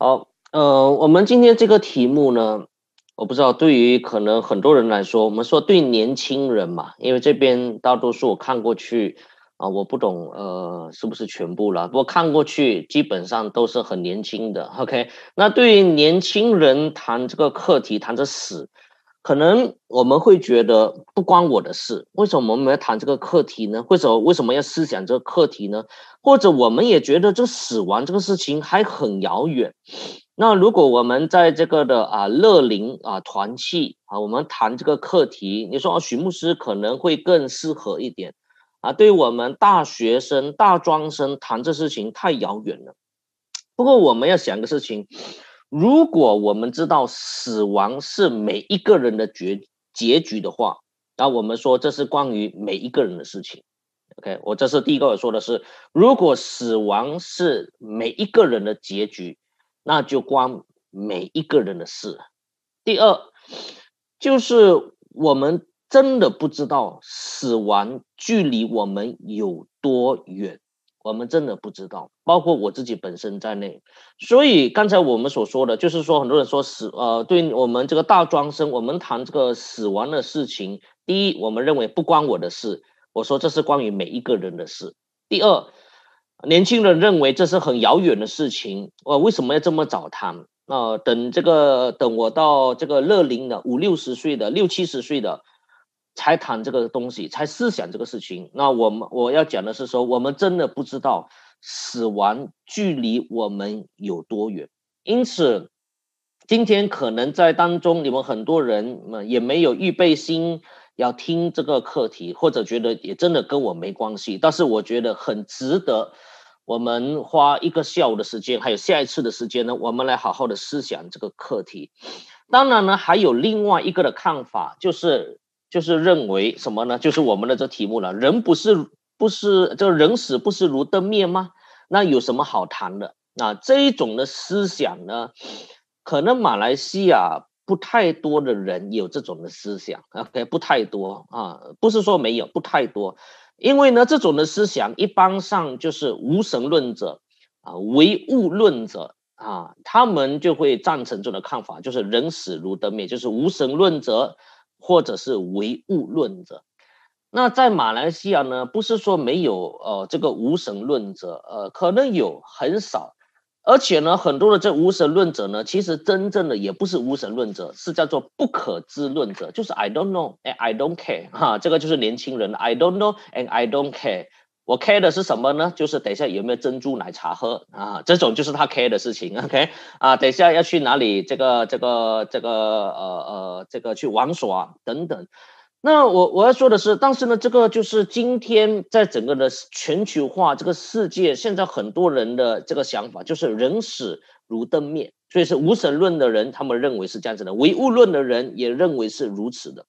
好，呃，我们今天这个题目呢，我不知道对于可能很多人来说，我们说对年轻人嘛，因为这边大多数我看过去啊，我不懂呃是不是全部了，不过看过去基本上都是很年轻的。OK，那对于年轻人谈这个课题，谈着死。可能我们会觉得不关我的事，为什么我们要谈这个课题呢？为什么为什么要思想这个课题呢？或者我们也觉得这死亡这个事情还很遥远。那如果我们在这个的啊乐龄啊团契啊，我们谈这个课题，你说啊许牧师可能会更适合一点啊，对我们大学生、大专生谈这事情太遥远了。不过我们要想个事情。如果我们知道死亡是每一个人的结结局的话，那我们说这是关于每一个人的事情。OK，我这是第一个我说的是，如果死亡是每一个人的结局，那就关每一个人的事。第二，就是我们真的不知道死亡距离我们有多远。我们真的不知道，包括我自己本身在内。所以刚才我们所说的，就是说很多人说死，呃，对我们这个大专生，我们谈这个死亡的事情。第一，我们认为不关我的事，我说这是关于每一个人的事。第二，年轻人认为这是很遥远的事情，我为什么要这么早谈？啊，等这个，等我到这个乐龄的五六十岁的、六七十岁的。才谈这个东西，才思想这个事情。那我们我要讲的是说，我们真的不知道死亡距离我们有多远。因此，今天可能在当中，你们很多人也没有预备心要听这个课题，或者觉得也真的跟我没关系。但是我觉得很值得，我们花一个下午的时间，还有下一次的时间呢，我们来好好的思想这个课题。当然呢，还有另外一个的看法，就是。就是认为什么呢？就是我们的这题目了。人不是不是这人死不是如灯灭吗？那有什么好谈的？那这一种的思想呢，可能马来西亚不太多的人有这种的思想。OK，不太多啊，不是说没有，不太多。因为呢，这种的思想一般上就是无神论者啊，唯物论者啊，他们就会赞成这种看法，就是人死如灯灭，就是无神论者。或者是唯物论者，那在马来西亚呢？不是说没有呃这个无神论者，呃可能有很少，而且呢很多的这无神论者呢，其实真正的也不是无神论者，是叫做不可知论者，就是 I don't know and I don't care 哈，这个就是年轻人 I don't know and I don't care。我 care 的是什么呢？就是等一下有没有珍珠奶茶喝啊？这种就是他 care 的事情。OK 啊，等一下要去哪里？这个这个这个呃呃，这个去玩耍等等。那我我要说的是，但是呢，这个就是今天在整个的全球化这个世界，现在很多人的这个想法就是人死如灯灭，所以是无神论的人他们认为是这样子的，唯物论的人也认为是如此的。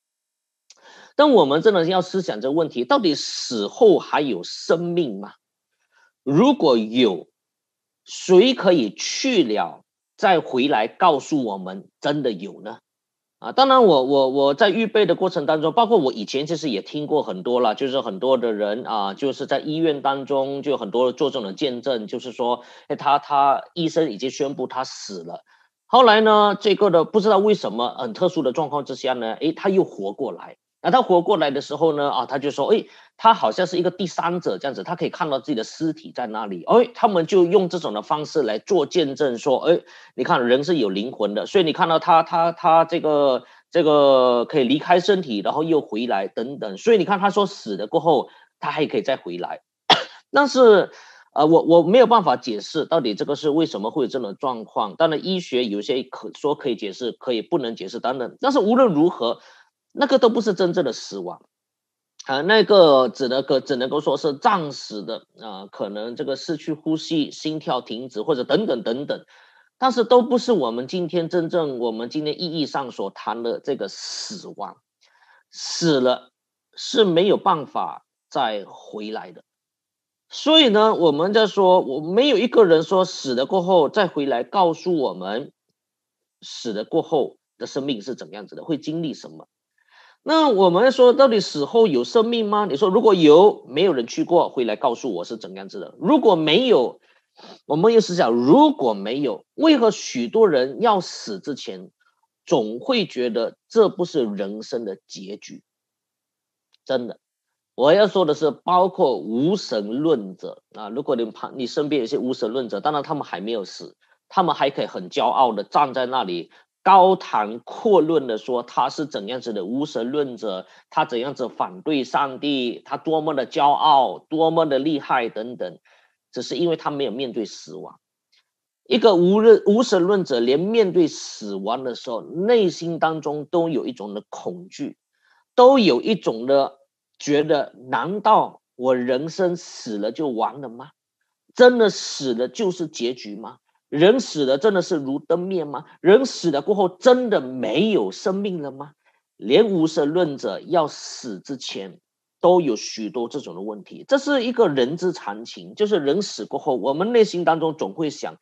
但我们真的要思想这个问题：到底死后还有生命吗？如果有，谁可以去了再回来告诉我们真的有呢？啊，当然，我我我在预备的过程当中，包括我以前其实也听过很多了，就是很多的人啊，就是在医院当中就很多做这种见证，就是说，哎，他他医生已经宣布他死了，后来呢，这个的不知道为什么很特殊的状况之下呢，哎，他又活过来。那他活过来的时候呢？啊，他就说，哎，他好像是一个第三者这样子，他可以看到自己的尸体在那里。哎，他们就用这种的方式来做见证，说，哎，你看人是有灵魂的，所以你看到他，他，他这个这个可以离开身体，然后又回来等等。所以你看，他说死了过后，他还可以再回来。但是，呃，我我没有办法解释到底这个是为什么会有这种状况。当然，医学有些可说可以解释，可以不能解释等等。但是无论如何。那个都不是真正的死亡，啊，那个只能够只能够说是暂时的啊，可能这个失去呼吸、心跳停止或者等等等等，但是都不是我们今天真正我们今天意义上所谈的这个死亡，死了是没有办法再回来的，所以呢，我们在说，我没有一个人说死了过后再回来告诉我们，死了过后的生命是怎样子的，会经历什么。那我们说，到底死后有生命吗？你说如果有，没有人去过，会来告诉我是怎样子的。如果没有，我们又是想，如果没有，为何许多人要死之前，总会觉得这不是人生的结局？真的，我要说的是，包括无神论者啊，如果你旁你身边有些无神论者，当然他们还没有死，他们还可以很骄傲的站在那里。高谈阔论的说他是怎样子的无神论者，他怎样子反对上帝，他多么的骄傲，多么的厉害等等，只是因为他没有面对死亡。一个无论无神论者，连面对死亡的时候，内心当中都有一种的恐惧，都有一种的觉得：难道我人生死了就完了吗？真的死了就是结局吗？人死了真的是如灯灭吗？人死了过后真的没有生命了吗？连无神论者要死之前都有许多这种的问题，这是一个人之常情。就是人死过后，我们内心当中总会想：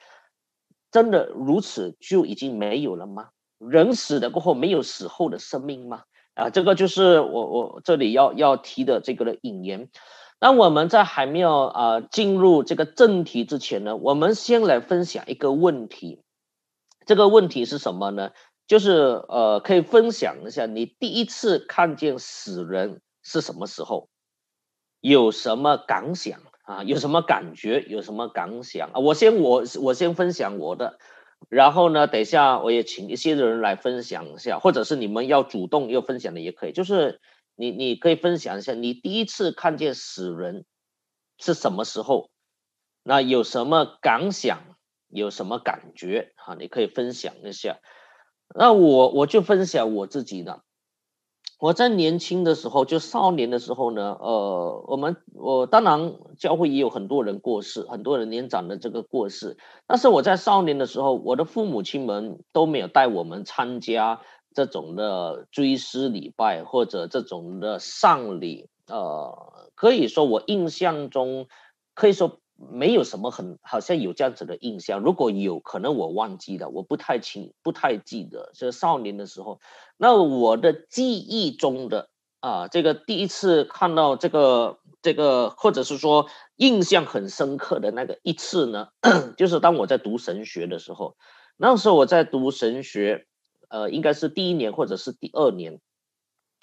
真的如此就已经没有了吗？人死了过后没有死后的生命吗？啊，这个就是我我这里要要提的这个的引言。那我们在还没有啊进入这个正题之前呢，我们先来分享一个问题。这个问题是什么呢？就是呃，可以分享一下你第一次看见死人是什么时候，有什么感想啊？有什么感觉？有什么感想啊？我先我我先分享我的，然后呢，等一下我也请一些人来分享一下，或者是你们要主动要分享的也可以，就是。你你可以分享一下，你第一次看见死人是什么时候？那有什么感想？有什么感觉？哈，你可以分享一下。那我我就分享我自己的。我在年轻的时候，就少年的时候呢，呃，我们我当然教会也有很多人过世，很多人年长的这个过世。但是我在少年的时候，我的父母亲们都没有带我们参加。这种的追思礼拜或者这种的丧礼，呃，可以说我印象中，可以说没有什么很，好像有这样子的印象。如果有可能，我忘记了，我不太清，不太记得。是少年的时候，那我的记忆中的啊，这个第一次看到这个这个，或者是说印象很深刻的那个一次呢，就是当我在读神学的时候，那时候我在读神学。呃，应该是第一年或者是第二年，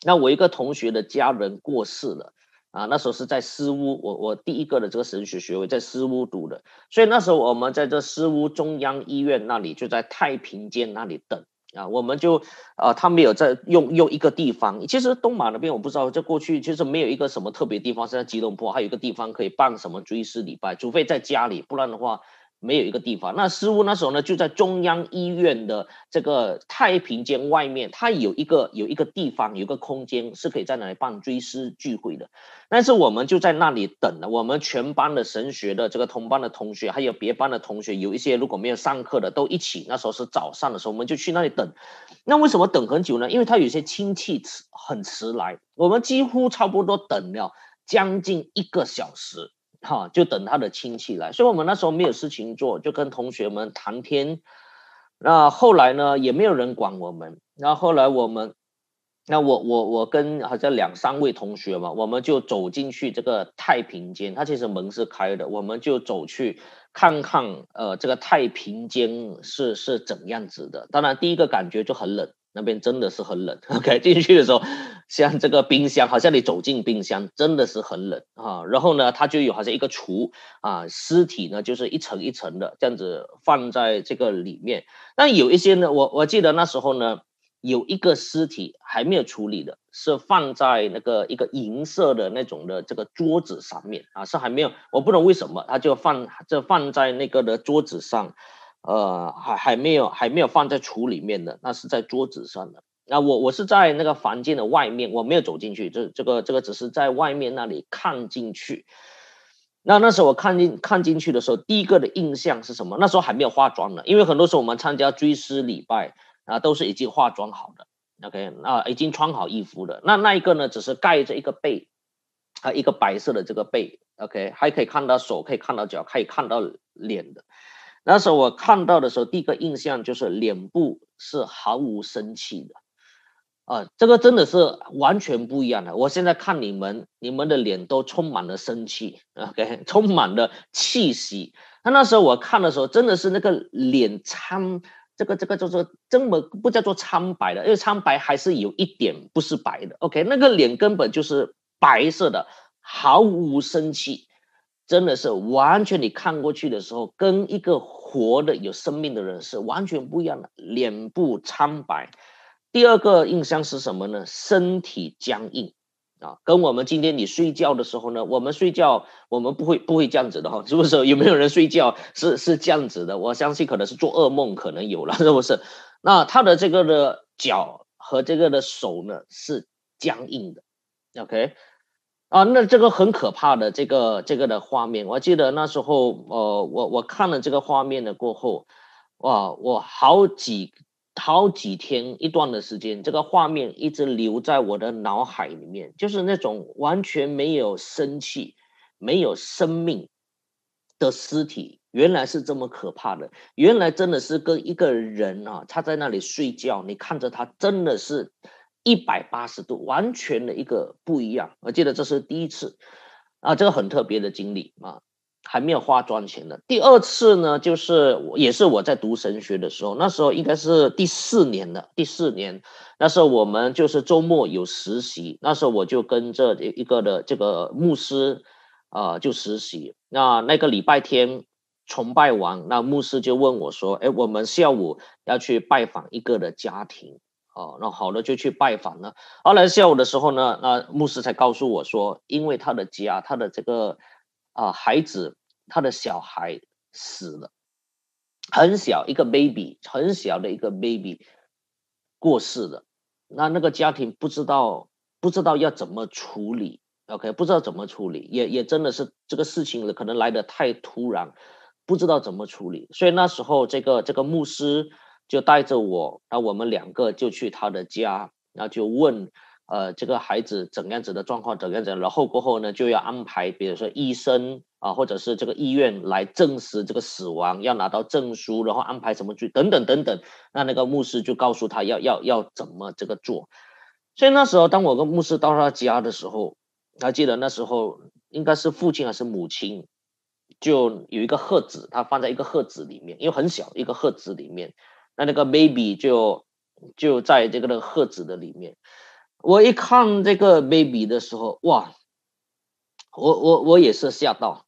那我一个同学的家人过世了啊，那时候是在私屋，我我第一个的这个神学学位在私屋读的，所以那时候我们在这私屋中央医院那里，就在太平间那里等啊，我们就啊，他没有在用用一个地方，其实东马那边我不知道，在过去其实没有一个什么特别地方，是在吉隆坡还有一个地方可以办什么追思礼拜，除非在家里，不然的话。没有一个地方，那师傅那时候呢，就在中央医院的这个太平间外面，他有一个有一个地方，有个空间是可以在那里办追思聚会的。但是我们就在那里等了，我们全班的神学的这个同班的同学，还有别班的同学，有一些如果没有上课的，都一起。那时候是早上的时候，我们就去那里等。那为什么等很久呢？因为他有些亲戚迟很迟来，我们几乎差不多等了将近一个小时。哈，就等他的亲戚来，所以我们那时候没有事情做，就跟同学们谈天。那后来呢，也没有人管我们。然后后来我们，那我我我跟好像两三位同学嘛，我们就走进去这个太平间，它其实门是开的，我们就走去看看，呃，这个太平间是是怎样子的。当然，第一个感觉就很冷。那边真的是很冷，OK，进去的时候像这个冰箱，好像你走进冰箱，真的是很冷啊。然后呢，它就有好像一个橱啊，尸体呢就是一层一层的这样子放在这个里面。但有一些呢，我我记得那时候呢，有一个尸体还没有处理的，是放在那个一个银色的那种的这个桌子上面啊，是还没有，我不懂为什么，他就放这放在那个的桌子上。呃，还还没有还没有放在橱里面的，那是在桌子上的。那我我是在那个房间的外面，我没有走进去，这这个这个只是在外面那里看进去。那那时候我看进看进去的时候，第一个的印象是什么？那时候还没有化妆呢，因为很多时候我们参加追思礼拜啊，都是已经化妆好的，OK，啊，已经穿好衣服的。那那一个呢，只是盖着一个被，啊，一个白色的这个被，OK，还可以看到手，可以看到脚，可以看到脸的。那时候我看到的时候，第一个印象就是脸部是毫无生气的，啊，这个真的是完全不一样的。我现在看你们，你们的脸都充满了生气，OK，充满了气息那那时候我看的时候，真的是那个脸苍，这个这个就是这么不叫做苍白的，因为苍白还是有一点不是白的。OK，那个脸根本就是白色的，毫无生气，真的是完全你看过去的时候，跟一个活的有生命的人是完全不一样的，脸部苍白。第二个印象是什么呢？身体僵硬。啊，跟我们今天你睡觉的时候呢，我们睡觉我们不会不会这样子的哈，是不是？有没有人睡觉是是这样子的？我相信可能是做噩梦，可能有了，是不是？那他的这个的脚和这个的手呢是僵硬的，OK？啊，那这个很可怕的这个这个的画面，我记得那时候呃，我我看了这个画面的过后，哇，我好几。好几天一段的时间，这个画面一直留在我的脑海里面，就是那种完全没有生气、没有生命的尸体，原来是这么可怕的。原来真的是跟一个人啊，他在那里睡觉，你看着他，真的是一百八十度，完全的一个不一样。我记得这是第一次啊，这个很特别的经历啊。还没有化妆前的。第二次呢，就是我也是我在读神学的时候，那时候应该是第四年了。第四年，那时候我们就是周末有实习，那时候我就跟着一个的这个牧师，啊，就实习。那那个礼拜天崇拜完，那牧师就问我说：“哎，我们下午要去拜访一个的家庭，哦，那好了，就去拜访了。后来下午的时候呢，那牧师才告诉我说，因为他的家，他的这个。啊，孩子，他的小孩死了，很小一个 baby，很小的一个 baby 过世了。那那个家庭不知道不知道要怎么处理，OK，不知道怎么处理，也也真的是这个事情可能来的太突然，不知道怎么处理。所以那时候这个这个牧师就带着我，那我们两个就去他的家，然后就问。呃，这个孩子怎样子的状况，怎样子，然后过后呢，就要安排，比如说医生啊，或者是这个医院来证实这个死亡，要拿到证书，然后安排什么去等等等等。那那个牧师就告诉他要要要怎么这个做。所以那时候，当我跟牧师到他家的时候，还记得那时候应该是父亲还是母亲，就有一个盒子，他放在一个盒子里面，因为很小一个盒子里面，那那个 baby 就就在这个的盒子的里面。我一看这个 baby 的时候，哇，我我我也是吓到。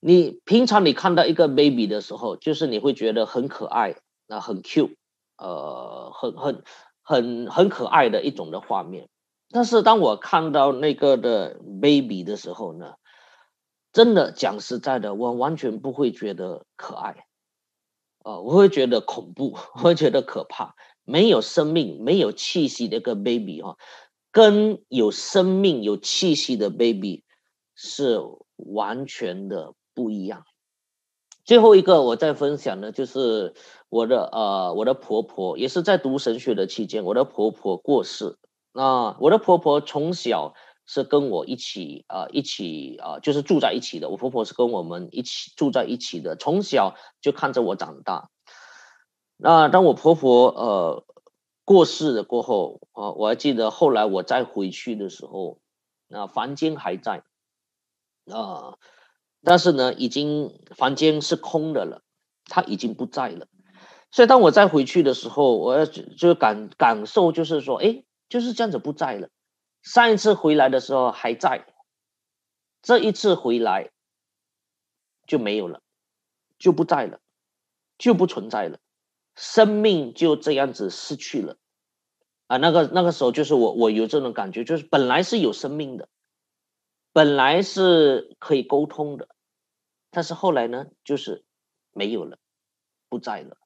你平常你看到一个 baby 的时候，就是你会觉得很可爱，那很 cute，呃，很很很很可爱的一种的画面。但是当我看到那个的 baby 的时候呢，真的讲实在的，我完全不会觉得可爱，呃，我会觉得恐怖，我会觉得可怕。没有生命、没有气息的一个 baby 哈，跟有生命、有气息的 baby 是完全的不一样。最后一个我在分享的，就是我的呃，我的婆婆也是在读神学的期间，我的婆婆过世。那我的婆婆从小是跟我一起啊，一起啊，就是住在一起的。我婆婆是跟我们一起住在一起的，从小就看着我长大。那当我婆婆呃过世了过后啊，我还记得后来我再回去的时候，那房间还在啊，但是呢，已经房间是空的了，她已经不在了。所以当我再回去的时候，我要就感感受就是说，哎，就是这样子不在了。上一次回来的时候还在，这一次回来就没有了，就不在了，就不存在了。生命就这样子失去了，啊，那个那个时候就是我我有这种感觉，就是本来是有生命的，本来是可以沟通的，但是后来呢，就是没有了，不在了，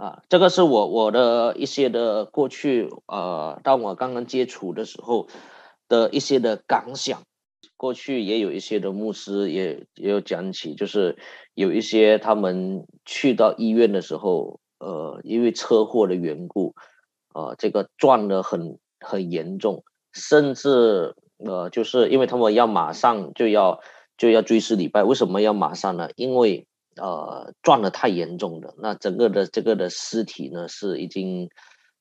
啊，这个是我我的一些的过去，呃，当我刚刚接触的时候的一些的感想，过去也有一些的牧师也也有讲起，就是有一些他们去到医院的时候。呃，因为车祸的缘故，呃，这个撞得很很严重，甚至呃，就是因为他们要马上就要就要追思礼拜，为什么要马上呢？因为呃，撞的太严重了，那整个的这个的尸体呢是已经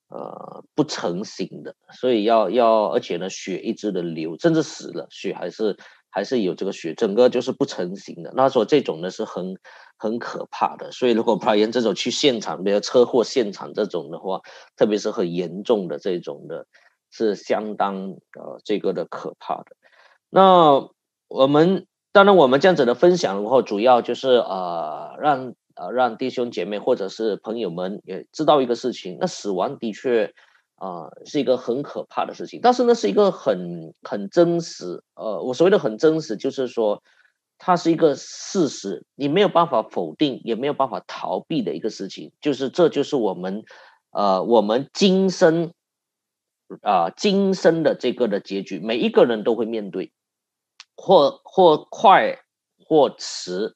呃不成形的，所以要要，而且呢血一直的流，甚至死了，血还是还是有这个血，整个就是不成形的。那说这种呢是很很可怕的。所以如果拍人这种去现场，比如车祸现场这种的话，特别是很严重的这种的，是相当呃这个的可怕的。那我们当然我们这样子的分享，然后主要就是呃让呃让弟兄姐妹或者是朋友们也知道一个事情，那死亡的确。啊，是一个很可怕的事情，但是呢，是一个很很真实。呃，我所谓的很真实，就是说，它是一个事实，你没有办法否定，也没有办法逃避的一个事情。就是这就是我们，呃，我们今生，啊，今生的这个的结局，每一个人都会面对，或或快或迟，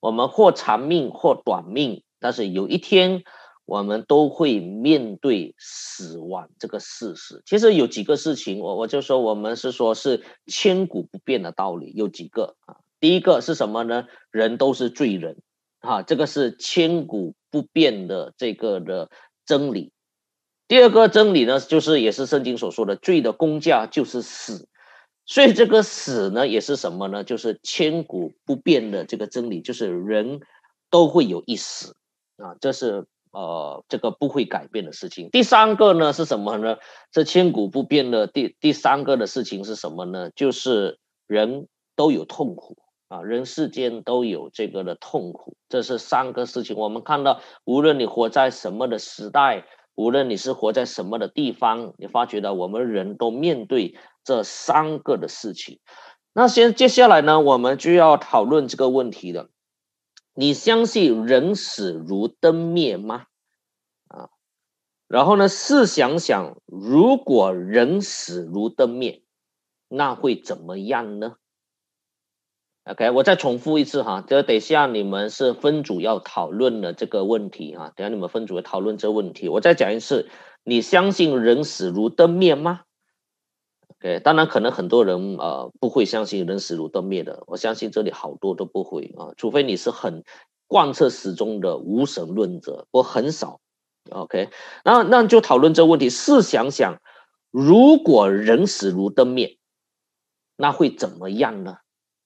我们或长命或短命，但是有一天。我们都会面对死亡这个事实。其实有几个事情，我我就说我们是说是千古不变的道理。有几个啊？第一个是什么呢？人都是罪人，啊，这个是千古不变的这个的真理。第二个真理呢，就是也是圣经所说的，罪的公价就是死。所以这个死呢，也是什么呢？就是千古不变的这个真理，就是人都会有一死啊，这是。呃，这个不会改变的事情。第三个呢是什么呢？这千古不变的第第三个的事情是什么呢？就是人都有痛苦啊，人世间都有这个的痛苦。这是三个事情。我们看到，无论你活在什么的时代，无论你是活在什么的地方，你发觉到我们人都面对这三个的事情。那先接下来呢，我们就要讨论这个问题了。你相信人死如灯灭吗？啊，然后呢？试想想，如果人死如灯灭，那会怎么样呢？OK，我再重复一次哈，这等一下你们是分组要讨论的这个问题啊。等下你们分组要讨论这个问题，我再讲一次，你相信人死如灯灭吗？对，当然可能很多人呃不会相信人死如灯灭的，我相信这里好多都不会啊，除非你是很贯彻始终的无神论者，我很少。OK，那那就讨论这个问题，试想想，如果人死如灯灭，那会怎么样呢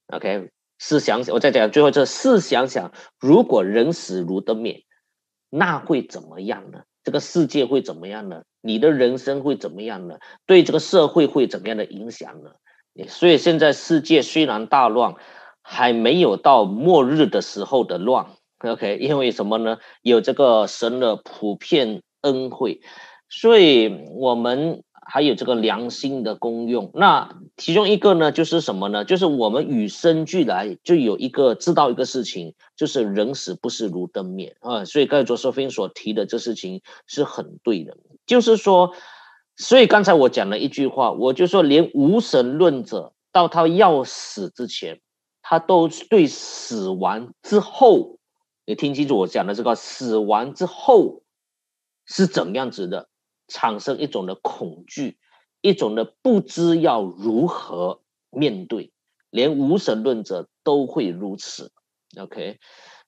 ？OK，试想想，我再讲最后这，试想想，如果人死如灯灭，那会怎么样呢？这个世界会怎么样呢？你的人生会怎么样呢？对这个社会会怎么样的影响呢？所以现在世界虽然大乱，还没有到末日的时候的乱。OK，因为什么呢？有这个神的普遍恩惠，所以我们。还有这个良心的功用，那其中一个呢，就是什么呢？就是我们与生俱来就有一个知道一个事情，就是人死不是如灯灭啊。所以刚才卓瑟芬所提的这事情是很对的，就是说，所以刚才我讲了一句话，我就说，连无神论者到他要死之前，他都对死亡之后，你听清楚我讲的这个死亡之后是怎样子的。产生一种的恐惧，一种的不知要如何面对，连无神论者都会如此。OK，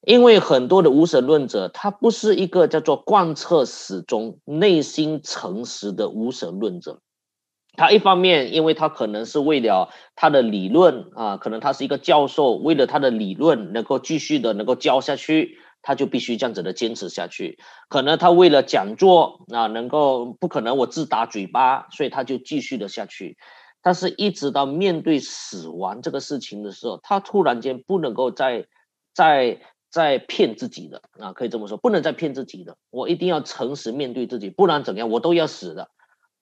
因为很多的无神论者，他不是一个叫做贯彻始终、内心诚实的无神论者。他一方面，因为他可能是为了他的理论啊，可能他是一个教授，为了他的理论能够继续的能够教下去。他就必须这样子的坚持下去，可能他为了讲座啊，能够不可能我自打嘴巴，所以他就继续的下去。但是，一直到面对死亡这个事情的时候，他突然间不能够再、再、再骗自己的啊，可以这么说，不能再骗自己的。我一定要诚实面对自己，不然怎样，我都要死的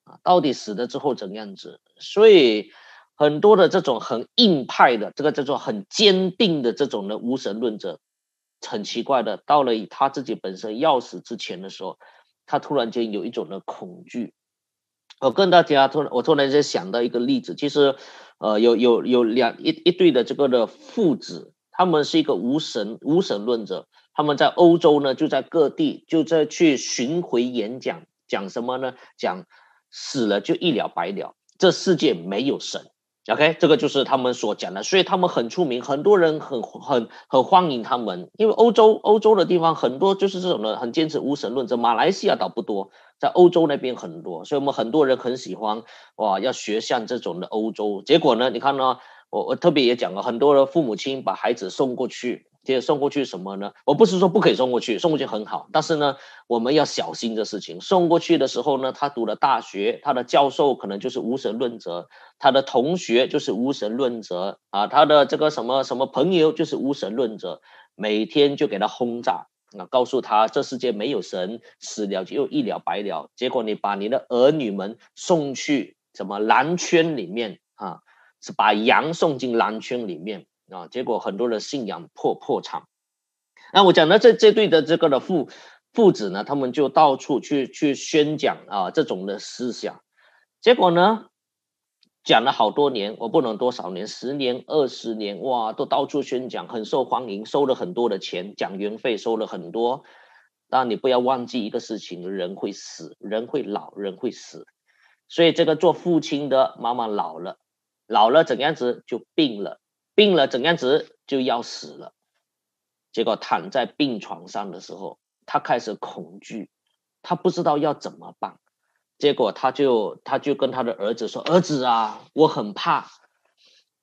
啊！到底死了之后怎样子？所以，很多的这种很硬派的，这个叫做很坚定的这种的无神论者。很奇怪的，到了他自己本身要死之前的时候，他突然间有一种的恐惧。我跟大家突然，我突然间想到一个例子，其实，呃，有有有两一一对的这个的父子，他们是一个无神无神论者，他们在欧洲呢，就在各地就在去巡回演讲，讲什么呢？讲死了就一了百了，这世界没有神。OK，这个就是他们所讲的，所以他们很出名，很多人很很很欢迎他们。因为欧洲欧洲的地方很多就是这种的，很坚持无神论者。马来西亚倒不多，在欧洲那边很多，所以我们很多人很喜欢哇，要学像这种的欧洲。结果呢，你看呢，我我特别也讲了，很多的父母亲把孩子送过去，接送过去什么呢？我不是说不可以送过去，送过去很好，但是呢，我们要小心这事情。送过去的时候呢，他读了大学，他的教授可能就是无神论者，他的同学就是无神论者啊，他的这个什么什么朋友就是无神论者，每天就给他轰炸啊，告诉他这世界没有神，死了就一了百了。结果你把你的儿女们送去什么蓝圈里面啊？是把羊送进狼圈里面啊，结果很多人信仰破破产。那我讲的这这对的这个的父父子呢，他们就到处去去宣讲啊这种的思想，结果呢讲了好多年，我不能多少年，十年二十年哇，都到处宣讲，很受欢迎，收了很多的钱，讲员费收了很多。但你不要忘记一个事情，人会死，人会老，人会死，所以这个做父亲的妈妈老了。老了怎样子就病了，病了怎样子就要死了。结果躺在病床上的时候，他开始恐惧，他不知道要怎么办。结果他就他就跟他的儿子说：“儿子啊，我很怕。”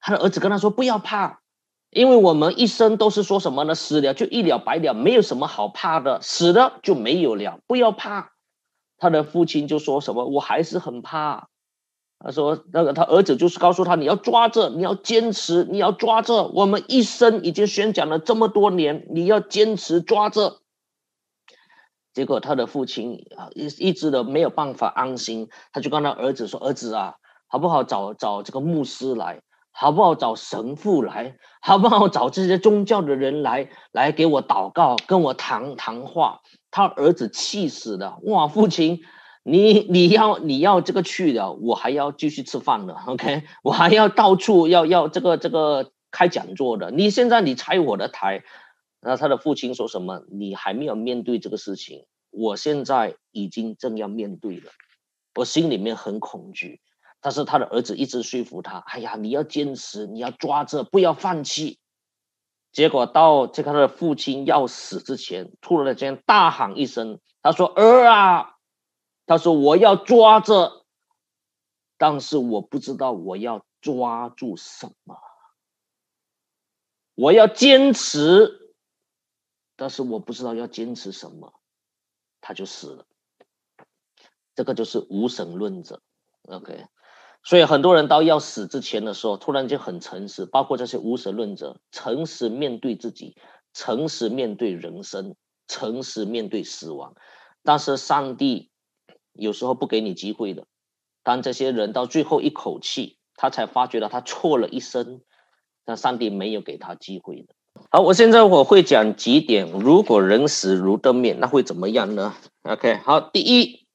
他的儿子跟他说：“不要怕，因为我们一生都是说什么呢？死了就一了百了，没有什么好怕的，死了就没有了，不要怕。”他的父亲就说什么：“我还是很怕。”他说：“那个他儿子就是告诉他，你要抓着，你要坚持，你要抓着。我们一生已经宣讲了这么多年，你要坚持抓着。”结果他的父亲啊，一一直都没有办法安心，他就跟他儿子说：“儿子啊，好不好找找这个牧师来，好不好找神父来，好不好找这些宗教的人来，来给我祷告，跟我谈谈话。”他儿子气死了，哇，父亲！你你要你要这个去的，我还要继续吃饭的，OK，我还要到处要要这个这个开讲座的。你现在你拆我的台，那他的父亲说什么？你还没有面对这个事情，我现在已经正要面对了，我心里面很恐惧。但是他的儿子一直说服他，哎呀，你要坚持，你要抓着，不要放弃。结果到这个他的父亲要死之前，突然间大喊一声，他说：“儿啊！”他说：“我要抓着，但是我不知道我要抓住什么。我要坚持，但是我不知道要坚持什么。”他就死了。这个就是无神论者。OK，所以很多人到要死之前的时候，突然间很诚实，包括这些无神论者，诚实面对自己，诚实面对人生，诚实面对死亡。但是上帝。有时候不给你机会的，当这些人到最后一口气，他才发觉到他错了一生，那上帝没有给他机会的。好，我现在我会讲几点，如果人死如灯灭，那会怎么样呢？OK，好，第一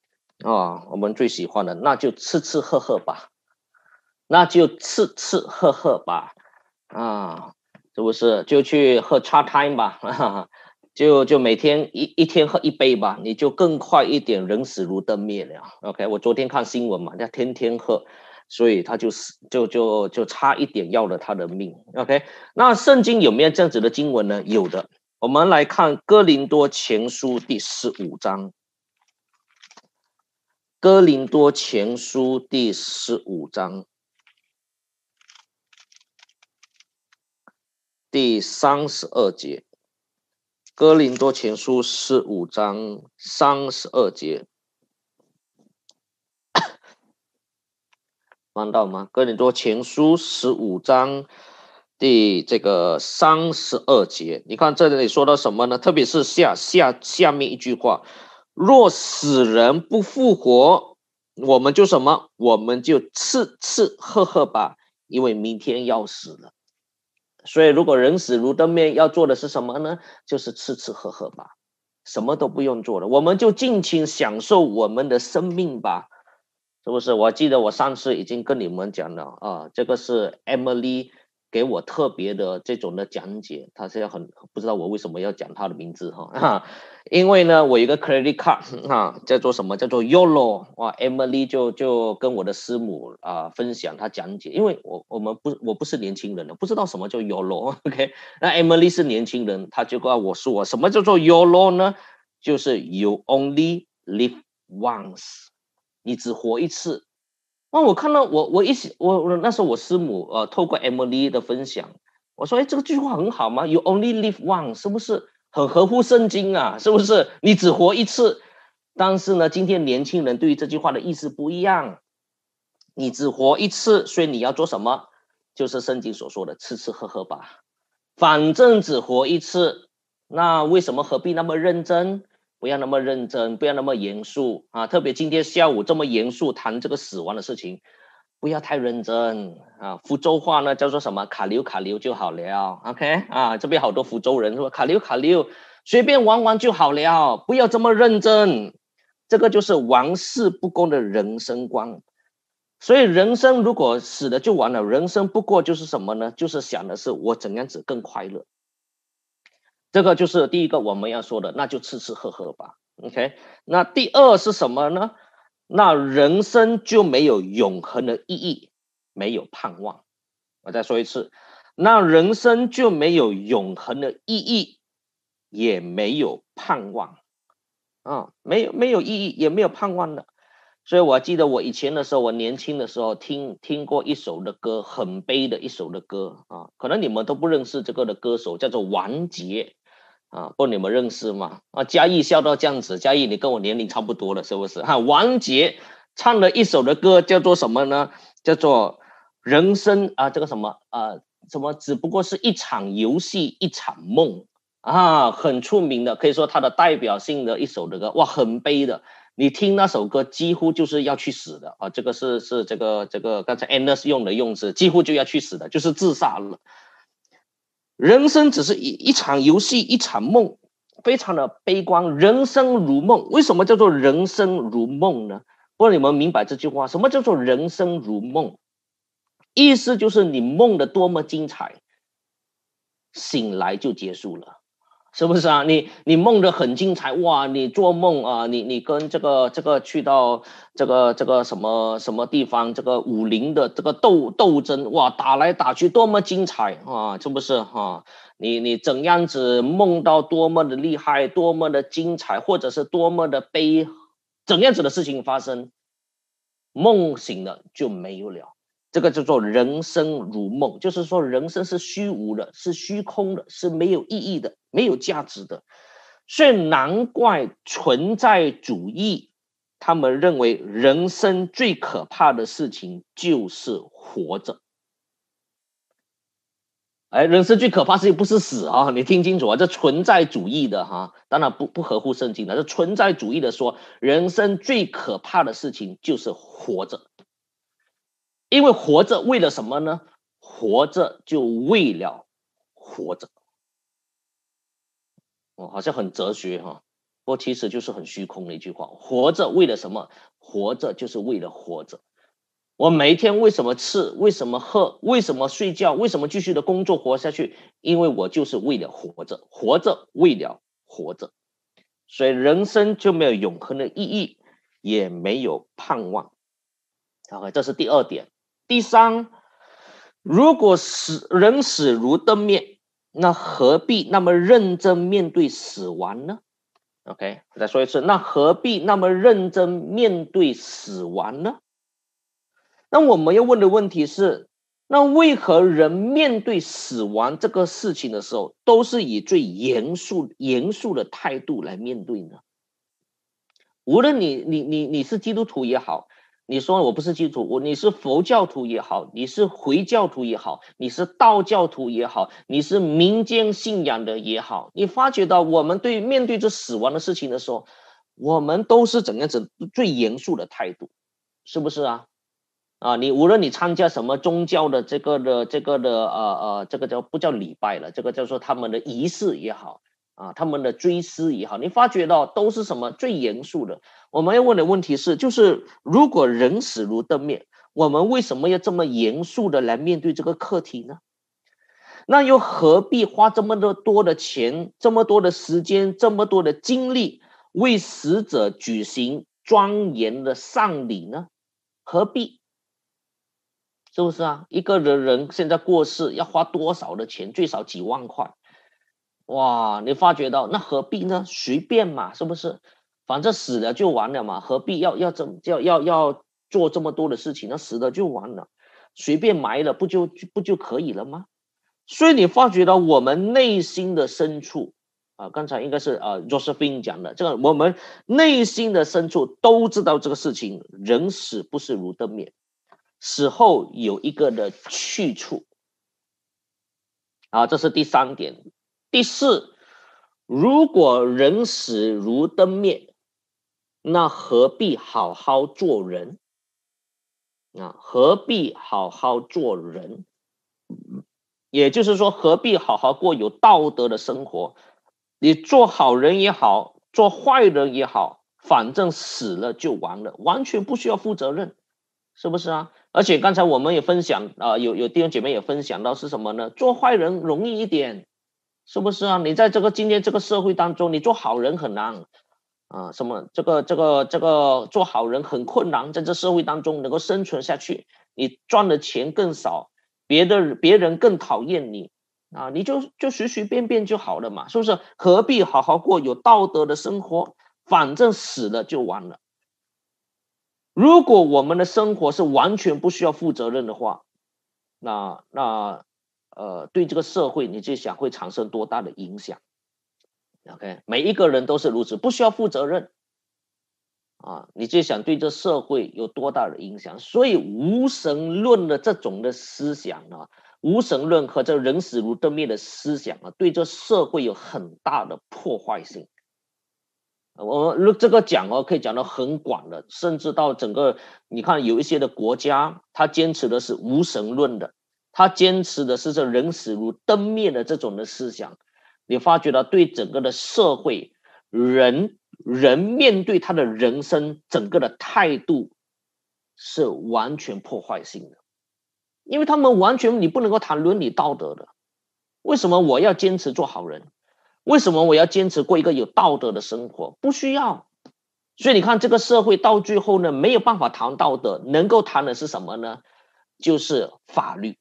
啊，我们最喜欢的，那就吃吃喝喝吧，那就吃吃喝喝吧，啊，是不是？就去喝茶 time 吧。就就每天一一天喝一杯吧，你就更快一点，人死如灯灭了。OK，我昨天看新闻嘛，他天天喝，所以他就死，就就就差一点要了他的命。OK，那圣经有没有这样子的经文呢？有的，我们来看哥林多前书第十五章，哥林多前书第十五章第三十二节。哥林多前书十五章三十二节，翻到吗？哥林多前书十五章第这个三十二节，你看这里说到什么呢？特别是下下下面一句话：若死人不复活，我们就什么？我们就吃吃喝喝吧，因为明天要死了。所以，如果人死如灯灭，要做的是什么呢？就是吃吃喝喝吧，什么都不用做了，我们就尽情享受我们的生命吧，是不是？我记得我上次已经跟你们讲了啊，这个是 Emily。给我特别的这种的讲解，他是要很不知道我为什么要讲他的名字哈，因为呢，我有一个 credit card 哈，叫做什么叫做 Yolo 哇，Emily 就就跟我的师母啊分享他讲解，因为我我们不我不是年轻人了，不知道什么叫 Yolo，OK，那 Emily 是年轻人，他就告我说什么叫做 Yolo 呢？就是 You only live once，你只活一次。那我看到我我一起我我那时候我师母呃透过 Emily 的分享，我说哎这个句话很好吗？You only live once，是不是很合乎圣经啊？是不是你只活一次？但是呢，今天年轻人对于这句话的意思不一样。你只活一次，所以你要做什么？就是圣经所说的吃吃喝喝吧。反正只活一次，那为什么何必那么认真？不要那么认真，不要那么严肃啊！特别今天下午这么严肃谈这个死亡的事情，不要太认真啊！福州话呢叫做什么？卡流卡流就好了。OK 啊，这边好多福州人说卡流卡流，随便玩玩就好了，不要这么认真。这个就是玩世不恭的人生观。所以人生如果死了就完了，人生不过就是什么呢？就是想的是我怎样子更快乐。这个就是第一个我们要说的，那就吃吃喝喝吧。OK，那第二是什么呢？那人生就没有永恒的意义，没有盼望。我再说一次，那人生就没有永恒的意义，也没有盼望。啊，没有没有意义，也没有盼望的。所以我记得我以前的时候，我年轻的时候听听过一首的歌，很悲的一首的歌啊，可能你们都不认识这个的歌手，叫做王杰。啊，不，你们认识吗？啊，嘉义笑到这样子，嘉义你跟我年龄差不多了，是不是？哈，王杰唱了一首的歌，叫做什么呢？叫做人生啊，这个什么啊，什么？只不过是一场游戏，一场梦啊，很出名的，可以说他的代表性的一首的歌，哇，很悲的。你听那首歌，几乎就是要去死的啊！这个是是这个这个刚才 Anders 用的用词，几乎就要去死的，就是自杀了。人生只是一一场游戏，一场梦，非常的悲观。人生如梦，为什么叫做人生如梦呢？不知道你们明白这句话？什么叫做人生如梦？意思就是你梦的多么精彩，醒来就结束了。是不是啊？你你梦的很精彩哇！你做梦啊，你你跟这个这个去到这个这个什么什么地方，这个武林的这个斗斗争哇，打来打去多么精彩啊！是不是哈？你你怎样子梦到多么的厉害，多么的精彩，或者是多么的悲，怎样子的事情发生，梦醒了就没有了。这个叫做人生如梦，就是说人生是虚无的，是虚空的，是没有意义的，没有价值的。所以难怪存在主义，他们认为人生最可怕的事情就是活着。哎，人生最可怕事情不是死啊！你听清楚啊，这存在主义的哈，当然不不合乎圣经的。这存在主义的说，人生最可怕的事情就是活着。因为活着为了什么呢？活着就为了活着。哦，好像很哲学哈，不过其实就是很虚空的一句话。活着为了什么？活着就是为了活着。我每一天为什么吃？为什么喝？为什么睡觉？为什么继续的工作活下去？因为我就是为了活着，活着为了活着。所以人生就没有永恒的意义，也没有盼望。好，这是第二点。第三，如果死人死如灯灭，那何必那么认真面对死亡呢？OK，我再说一次，那何必那么认真面对死亡呢？那我们要问的问题是：那为何人面对死亡这个事情的时候，都是以最严肃、严肃的态度来面对呢？无论你、你、你、你是基督徒也好。你说我不是基督徒，我你是佛教徒也好，你是回教徒也好，你是道教徒也好，你是民间信仰的也好，你发觉到我们对面对这死亡的事情的时候，我们都是怎样子最严肃的态度，是不是啊？啊，你无论你参加什么宗教的这个的这个的呃呃，这个叫不叫礼拜了？这个叫做他们的仪式也好。啊，他们的追思也好，你发觉到都是什么最严肃的？我们要问的问题是，就是如果人死如灯灭，我们为什么要这么严肃的来面对这个课题呢？那又何必花这么多多的钱、这么多的时间、这么多的精力为死者举行庄严的丧礼呢？何必？是不是啊？一个人人现在过世要花多少的钱？最少几万块。哇，你发觉到那何必呢？随便嘛，是不是？反正死了就完了嘛，何必要要这要要要做这么多的事情，那死了就完了，随便埋了不就不就可以了吗？所以你发觉到我们内心的深处啊，刚才应该是呃 Josephine 讲的，这个我们内心的深处都知道这个事情，人死不是如灯灭，死后有一个的去处。啊，这是第三点。第四，如果人死如灯灭，那何必好好做人？啊，何必好好做人？也就是说，何必好好过有道德的生活？你做好人也好，做坏人也好，反正死了就完了，完全不需要负责任，是不是啊？而且刚才我们也分享啊，有有弟兄姐妹也分享到是什么呢？做坏人容易一点，是不是啊？你在这个今天这个社会当中，你做好人很难啊。什么这个这个这个做好人很困难，在这社会当中能够生存下去，你赚的钱更少，别的别人更讨厌你啊，你就就随随便便就好了嘛，是不是？何必好好过有道德的生活？反正死了就完了。如果我们的生活是完全不需要负责任的话，那那呃，对这个社会，你就想会产生多大的影响？OK，每一个人都是如此，不需要负责任啊，你就想对这社会有多大的影响？所以无神论的这种的思想啊，无神论和这人死如灯灭的思想啊，对这社会有很大的破坏性。我们这个讲哦，可以讲到很广的，甚至到整个，你看有一些的国家，他坚持的是无神论的，他坚持的是这人死如灯灭的这种的思想，你发觉到对整个的社会，人人面对他的人生整个的态度是完全破坏性的，因为他们完全你不能够谈伦理道德的，为什么我要坚持做好人？为什么我要坚持过一个有道德的生活？不需要，所以你看，这个社会到最后呢，没有办法谈道德，能够谈的是什么呢？就是法律。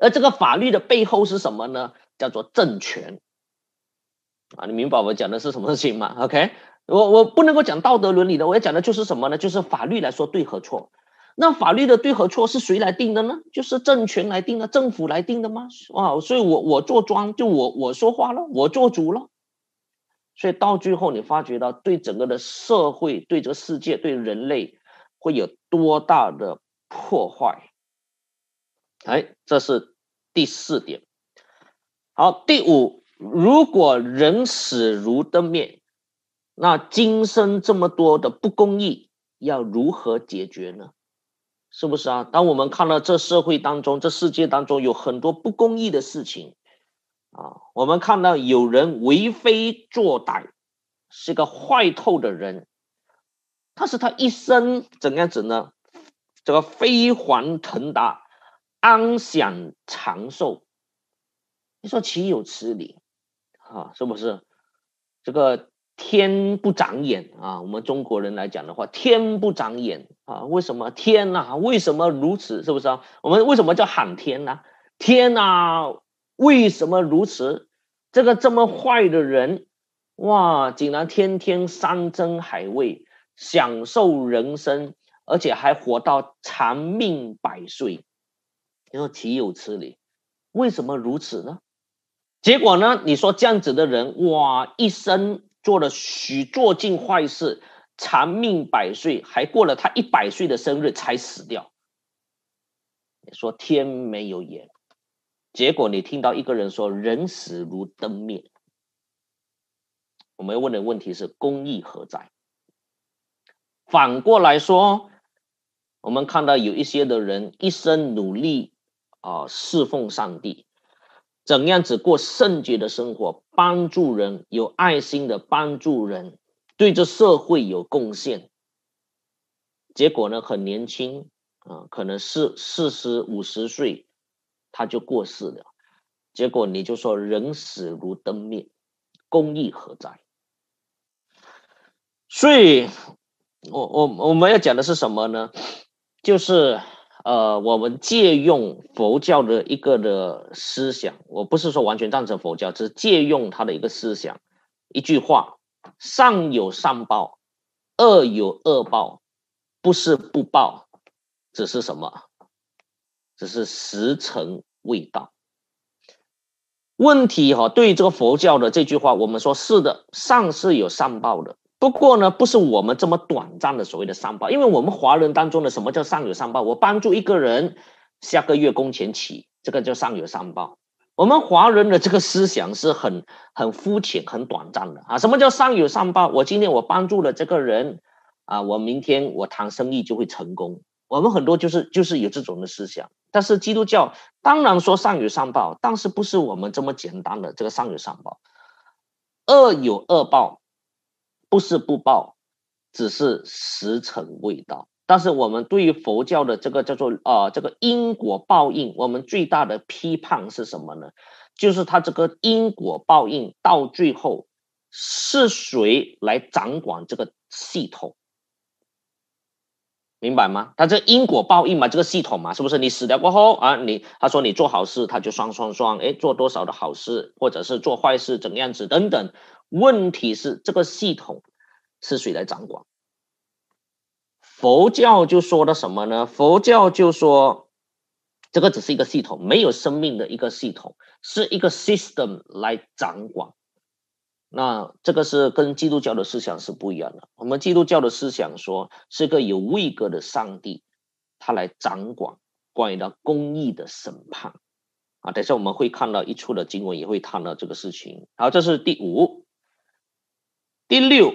而这个法律的背后是什么呢？叫做政权。啊，你明白我讲的是什么事情吗？OK，我我不能够讲道德伦理的，我要讲的就是什么呢？就是法律来说对和错。那法律的对和错是谁来定的呢？就是政权来定的，政府来定的吗？啊，所以我我做庄就我我说话了，我做主了。所以到最后你发觉到，对整个的社会、对这个世界、对人类会有多大的破坏？哎，这是第四点。好，第五，如果人死如灯灭，那今生这么多的不公义要如何解决呢？是不是啊？当我们看到这社会当中、这世界当中有很多不公义的事情啊，我们看到有人为非作歹，是个坏透的人，但是他一生怎样子呢？这个飞黄腾达、安享长寿，你说岂有此理啊？是不是？这个。天不长眼啊！我们中国人来讲的话，天不长眼啊！为什么天呐？为什么如此？是不是啊？我们为什么叫喊天呢？天呐，为什么如此？这个这么坏的人，哇，竟然天天山珍海味，享受人生，而且还活到长命百岁，你说岂有此理？为什么如此呢？结果呢？你说这样子的人，哇，一生。做了许做尽坏事，长命百岁，还过了他一百岁的生日才死掉。你说天没有眼，结果你听到一个人说人死如灯灭。我们问的问题是公义何在？反过来说，我们看到有一些的人一生努力啊侍奉上帝。怎样子过圣洁的生活，帮助人，有爱心的帮助人，对这社会有贡献。结果呢，很年轻啊，可能是四十五十岁，他就过世了。结果你就说人死如灯灭，公义何在？所以，我我我们要讲的是什么呢？就是。呃，我们借用佛教的一个的思想，我不是说完全赞成佛教，只是借用他的一个思想。一句话：善有善报，恶有恶报，不是不报，只是什么？只是时辰未到。问题哈，对于这个佛教的这句话，我们说是的，善是有善报的。不过呢，不是我们这么短暂的所谓的善报，因为我们华人当中的什么叫善有善报？我帮助一个人，下个月工钱起，这个叫善有善报。我们华人的这个思想是很很肤浅、很短暂的啊。什么叫善有善报？我今天我帮助了这个人啊，我明天我谈生意就会成功。我们很多就是就是有这种的思想。但是基督教当然说善有善报，但是不是我们这么简单的这个善有善报，恶有恶报，不是不报，只是时辰未到。但是我们对于佛教的这个叫做啊这个因果报应，我们最大的批判是什么呢？就是他这个因果报应到最后是谁来掌管这个系统？明白吗？他这因果报应嘛，这个系统嘛，是不是？你死掉过后啊，你他说你做好事，他就双双双，哎，做多少的好事，或者是做坏事怎样子等等。问题是这个系统是谁来掌管？佛教就说的什么呢？佛教就说这个只是一个系统，没有生命的一个系统，是一个 system 来掌管。那这个是跟基督教的思想是不一样的。我们基督教的思想说，是个有位格的上帝，他来掌管关于到公义的审判。啊，等下我们会看到一处的经文也会谈到这个事情。好，这是第五、第六，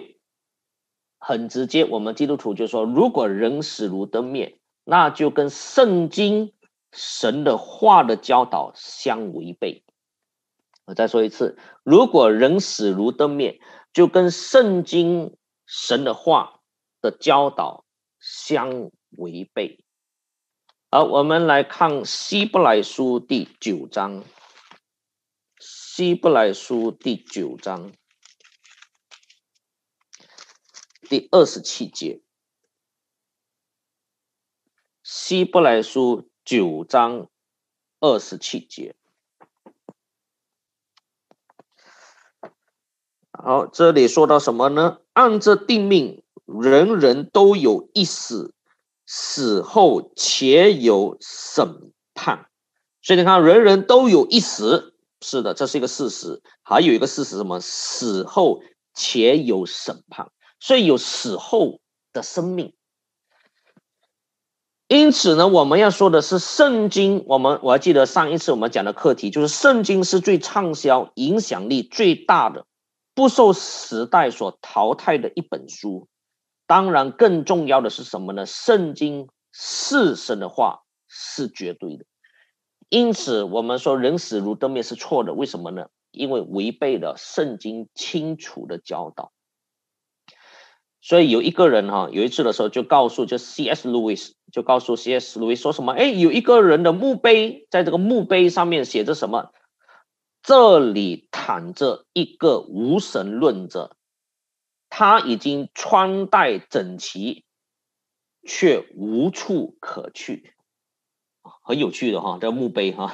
很直接。我们基督徒就说，如果人死如灯灭，那就跟圣经神的话的教导相违背。我再说一次，如果人死如灯灭，就跟圣经神的话的教导相违背。好，我们来看希伯来书第九章，希伯来书第九章第二十七节，希伯来书九章二十七节。好，这里说到什么呢？按着定命，人人都有一死，死后且有审判。所以你看，人人都有一死，是的，这是一个事实。还有一个事实什么？死后且有审判，所以有死后的生命。因此呢，我们要说的是圣经。我们我还记得上一次我们讲的课题，就是圣经是最畅销、影响力最大的。不受时代所淘汰的一本书，当然更重要的是什么呢？圣经是神的话，是绝对的。因此，我们说人死如灯灭是错的。为什么呢？因为违背了圣经清楚的教导。所以有一个人哈，有一次的时候就告诉就 C.S. Lewis 就告诉 C.S. Lewis 说什么？哎，有一个人的墓碑，在这个墓碑上面写着什么？这里躺着一个无神论者，他已经穿戴整齐，却无处可去，很有趣的哈，这个墓碑哈，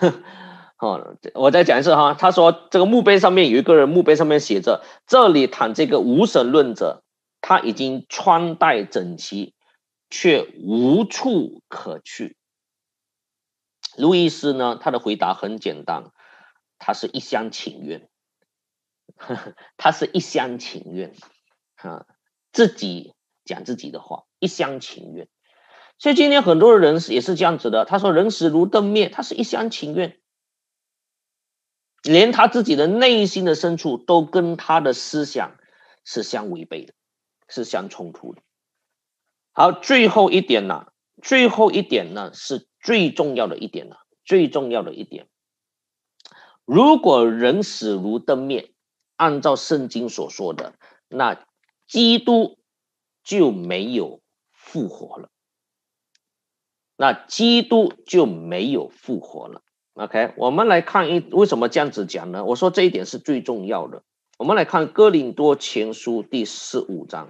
好，我再讲一次哈，他说这个墓碑上面有一个人，墓碑上面写着这里躺这个无神论者，他已经穿戴整齐，却无处可去。路易斯呢，他的回答很简单。他是一厢情愿，他是一厢情愿，啊，自己讲自己的话，一厢情愿。所以今天很多人也是这样子的。他说：“人死如灯灭。”他是一厢情愿，连他自己的内心的深处都跟他的思想是相违背的，是相冲突的。好，最后一点呢，最后一点呢是最重要的一点呢，最重要的一点。如果人死如灯灭，按照圣经所说的，那基督就没有复活了。那基督就没有复活了。OK，我们来看一为什么这样子讲呢？我说这一点是最重要的。我们来看哥林多前书第十五章，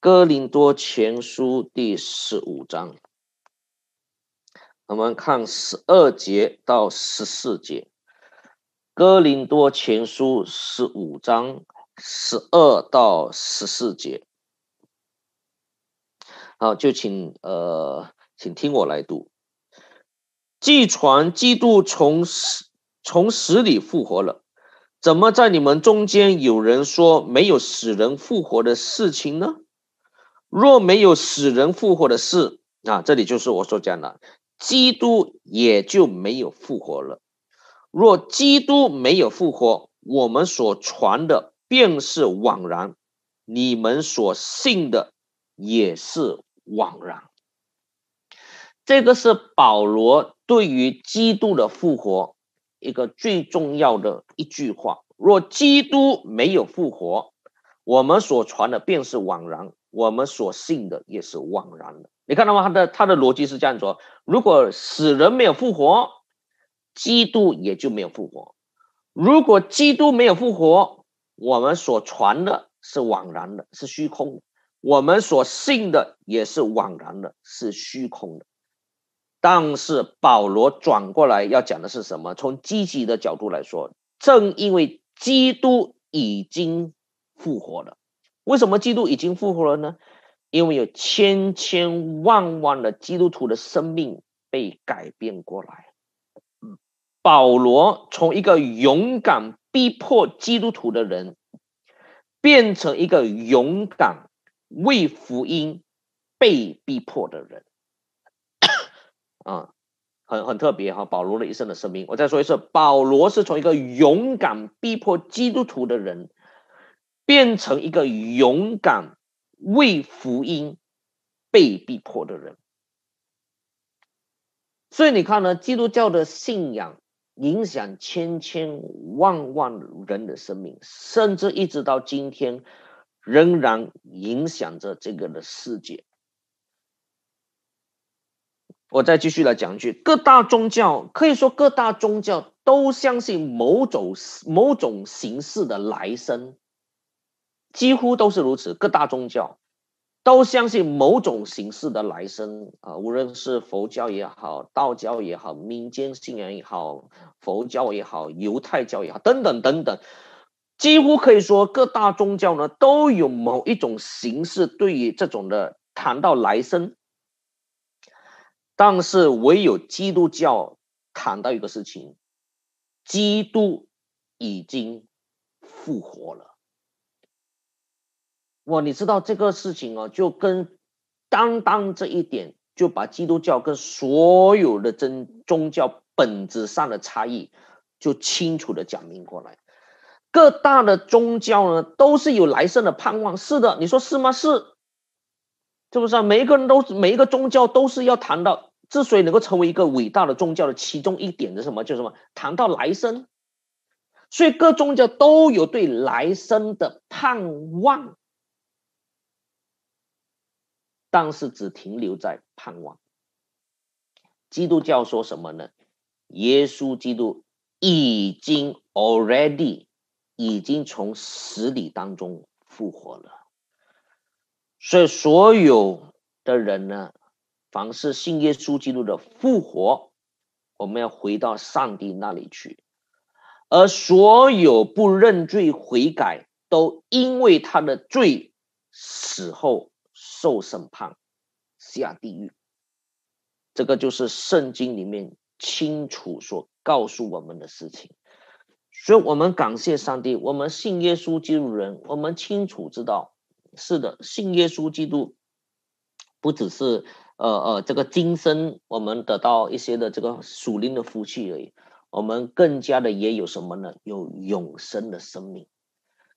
哥林多前书第十五章。我们看十二节到十四节，《哥林多前书》十五章十二到十四节。好，就请呃，请听我来读。既传基督从死从死里复活了，怎么在你们中间有人说没有死人复活的事情呢？若没有死人复活的事，啊，这里就是我所讲的，基督也就没有复活了。若基督没有复活，我们所传的便是枉然，你们所信的也是枉然。这个是保罗对于基督的复活一个最重要的一句话。若基督没有复活，我们所传的便是枉然，我们所信的也是枉然的。你看到吗？他的他的逻辑是这样说：如果死人没有复活。基督也就没有复活。如果基督没有复活，我们所传的是枉然的，是虚空的；我们所信的也是枉然的，是虚空的。但是保罗转过来要讲的是什么？从积极的角度来说，正因为基督已经复活了。为什么基督已经复活了呢？因为有千千万万的基督徒的生命被改变过来。保罗从一个勇敢逼迫基督徒的人，变成一个勇敢为福音被逼迫的人，啊，很很特别哈。保罗的一生的生命，我再说一次，保罗是从一个勇敢逼迫基督徒的人，变成一个勇敢为福音被逼迫的人。所以你看呢，基督教的信仰。影响千千万万人的生命，甚至一直到今天，仍然影响着这个的世界。我再继续来讲一句：各大宗教可以说，各大宗教都相信某种某种形式的来生，几乎都是如此。各大宗教。都相信某种形式的来生啊，无论是佛教也好，道教也好，民间信仰也好，佛教也好，犹太教也好，等等等等，几乎可以说各大宗教呢都有某一种形式对于这种的谈到来生，但是唯有基督教谈到一个事情，基督已经复活了。哇，你知道这个事情哦，就跟单单这一点，就把基督教跟所有的真宗教本质上的差异，就清楚的讲明过来。各大的宗教呢，都是有来生的盼望。是的，你说是吗？是，是不是啊？每一个人都每一个宗教都是要谈到，之所以能够成为一个伟大的宗教的其中一点的什么，就是什么？谈到来生。所以各宗教都有对来生的盼望。但是只停留在盼望。基督教说什么呢？耶稣基督已经 already 已经从死里当中复活了。所以所有的人呢，凡是信耶稣基督的复活，我们要回到上帝那里去；而所有不认罪悔改，都因为他的罪死后。受审判，下地狱。这个就是圣经里面清楚所告诉我们的事情。所以，我们感谢上帝，我们信耶稣基督人，我们清楚知道，是的，信耶稣基督不只是呃呃这个今生我们得到一些的这个属灵的福气而已，我们更加的也有什么呢？有永生的生命。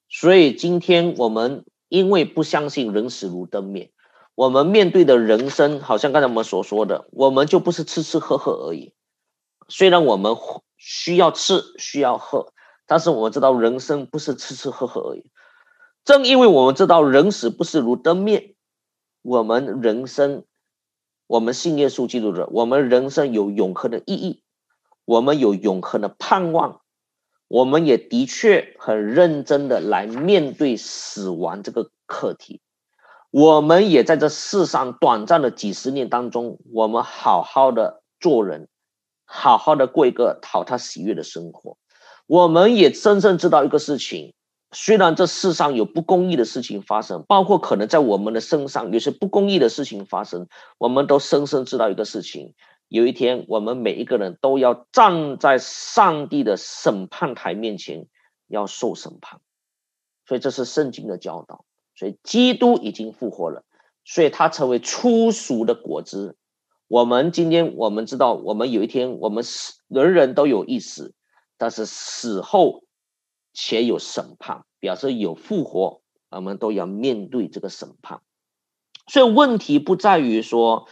所以，今天我们。因为不相信人死如灯灭，我们面对的人生，好像刚才我们所说的，我们就不是吃吃喝喝而已。虽然我们需要吃需要喝，但是我们知道人生不是吃吃喝喝而已。正因为我们知道人死不是如灯灭，我们人生，我们信耶稣基督的，我们人生有永恒的意义，我们有永恒的盼望。我们也的确很认真的来面对死亡这个课题，我们也在这世上短暂的几十年当中，我们好好的做人，好好的过一个讨他喜悦的生活。我们也深深知道一个事情，虽然这世上有不公义的事情发生，包括可能在我们的身上有些不公义的事情发生，我们都深深知道一个事情：有一天我们每一个人都要站在上帝的审判台面前，要受审判。所以这是圣经的教导。所以基督已经复活了，所以他成为初熟的果子。我们今天我们知道，我们有一天我们死，人人都有一死，但是死后且有审判，表示有复活，我们都要面对这个审判。所以问题不在于说，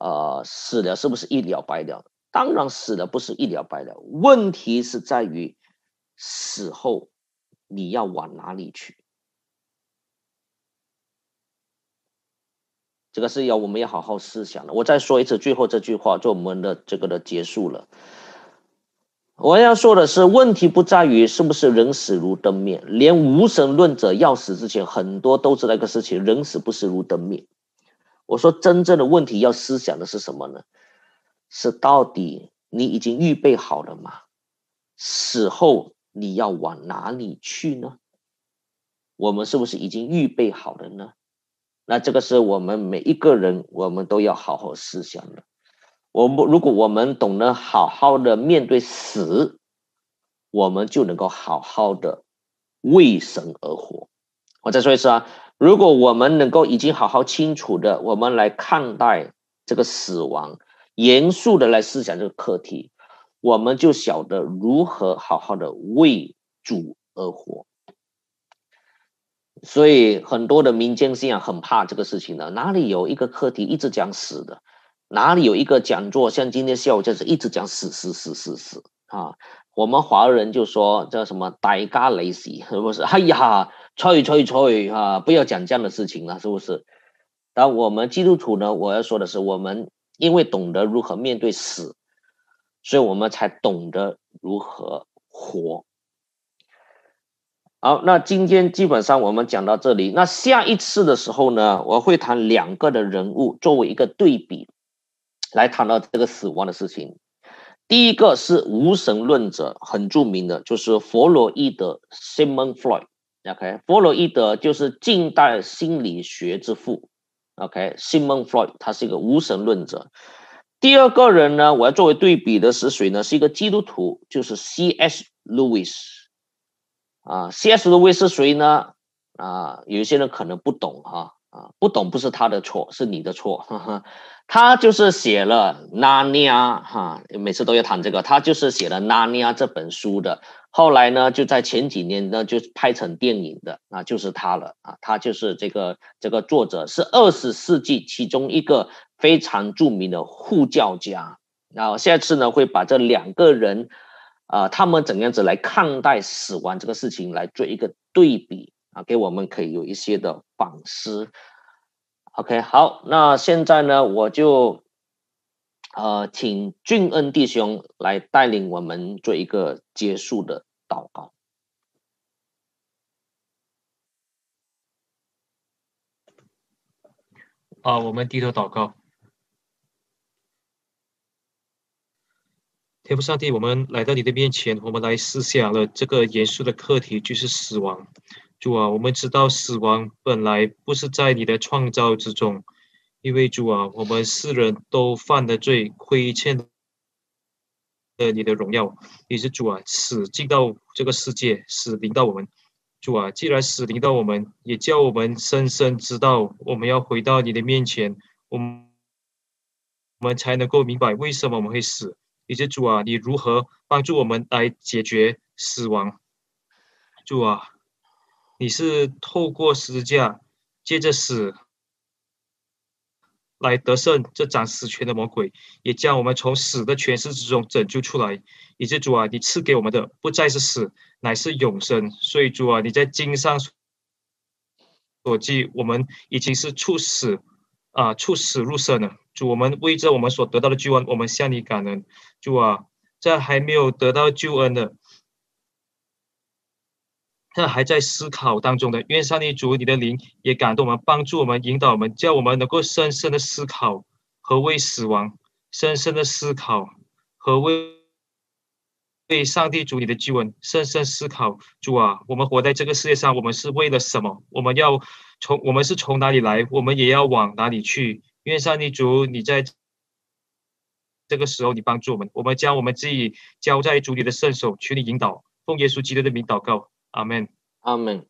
呃，死了是不是一了百了？当然死了不是一了百了，问题是在于死后你要往哪里去？这个是要我们要好好思想的。我再说一次，最后这句话做我们的这个的结束了。我要说的是，问题不在于是不是人死如灯灭，连无神论者要死之前，很多都知道一个事情：人死不是如灯灭。我说真正的问题要思想的是什么呢？是到底你已经预备好了吗？死后你要往哪里去呢？我们是不是已经预备好了呢？那这个是我们每一个人，我们都要好好思想的。我们如果我们懂得好好的面对死，我们就能够好好的为神而活。我再说一次啊，如果我们能够已经好好清楚的，我们来看待这个死亡，严肃的来思想这个课题，我们就晓得如何好好的为主而活。所以很多的民间信仰很怕这个事情的，哪里有一个课题一直讲死的，哪里有一个讲座像今天下午就是一直讲死死死死死啊？我们华人就说叫什么“呆嘎雷死”是不是？哎呀，吹吹吹啊！不要讲这样的事情了，是不是？但我们基督徒呢，我要说的是，我们因为懂得如何面对死，所以我们才懂得如何活。好，那今天基本上我们讲到这里。那下一次的时候呢，我会谈两个的人物作为一个对比，来谈到这个死亡的事情。第一个是无神论者，很著名的，就是弗洛伊德 （Simon Freud）。OK，弗洛伊德就是近代心理学之父。OK，Simon Freud 他是一个无神论者。第二个人呢，我要作为对比的是谁呢？是一个基督徒，就是 C.S. Lewis。啊，C.S. 路易是谁呢？啊，有些人可能不懂哈，啊，不懂不是他的错，是你的错。他就是写了《纳尼亚》哈，每次都要谈这个，他就是写了《纳尼亚》这本书的。后来呢，就在前几年呢，就拍成电影的，啊，就是他了啊，他就是这个这个作者，是二十世纪其中一个非常著名的护教家。然后下次呢，会把这两个人。啊，他们怎样子来看待死亡这个事情，来做一个对比啊，给我们可以有一些的反思。OK，好，那现在呢，我就呃，请俊恩弟兄来带领我们做一个结束的祷告。啊，我们低头祷告。天父上帝，我们来到你的面前，我们来思想了这个严肃的课题，就是死亡。主啊，我们知道死亡本来不是在你的创造之中，因为主啊，我们世人都犯了罪，亏欠了你的荣耀。也是主啊，死进到这个世界，死临到我们。主啊，既然死临到我们，也叫我们深深知道，我们要回到你的面前，我们我们才能够明白为什么我们会死。以及主啊，你如何帮助我们来解决死亡？主啊，你是透过十字架，借着死来得胜这掌死权的魔鬼，也将我们从死的权势之中拯救出来。以及主啊，你赐给我们的不再是死，乃是永生。所以主啊，你在经上所记，我们已经是处死啊，处死入生呢。主，我们为着我们所得到的救恩，我们向你感恩。主啊，在还没有得到救恩的，在还在思考当中的，愿上帝主你的灵也感动我们，帮助我们，引导我们，叫我们能够深深的思考何谓死亡，深深的思考何谓对上帝主你的救恩深深思考。主啊，我们活在这个世界上，我们是为了什么？我们要从我们是从哪里来？我们也要往哪里去？因为上帝主你在这个时候你帮助我们，我们将我们自己交在主你的圣手，求你引导。奉耶稣基督的名祷告，阿门，阿门。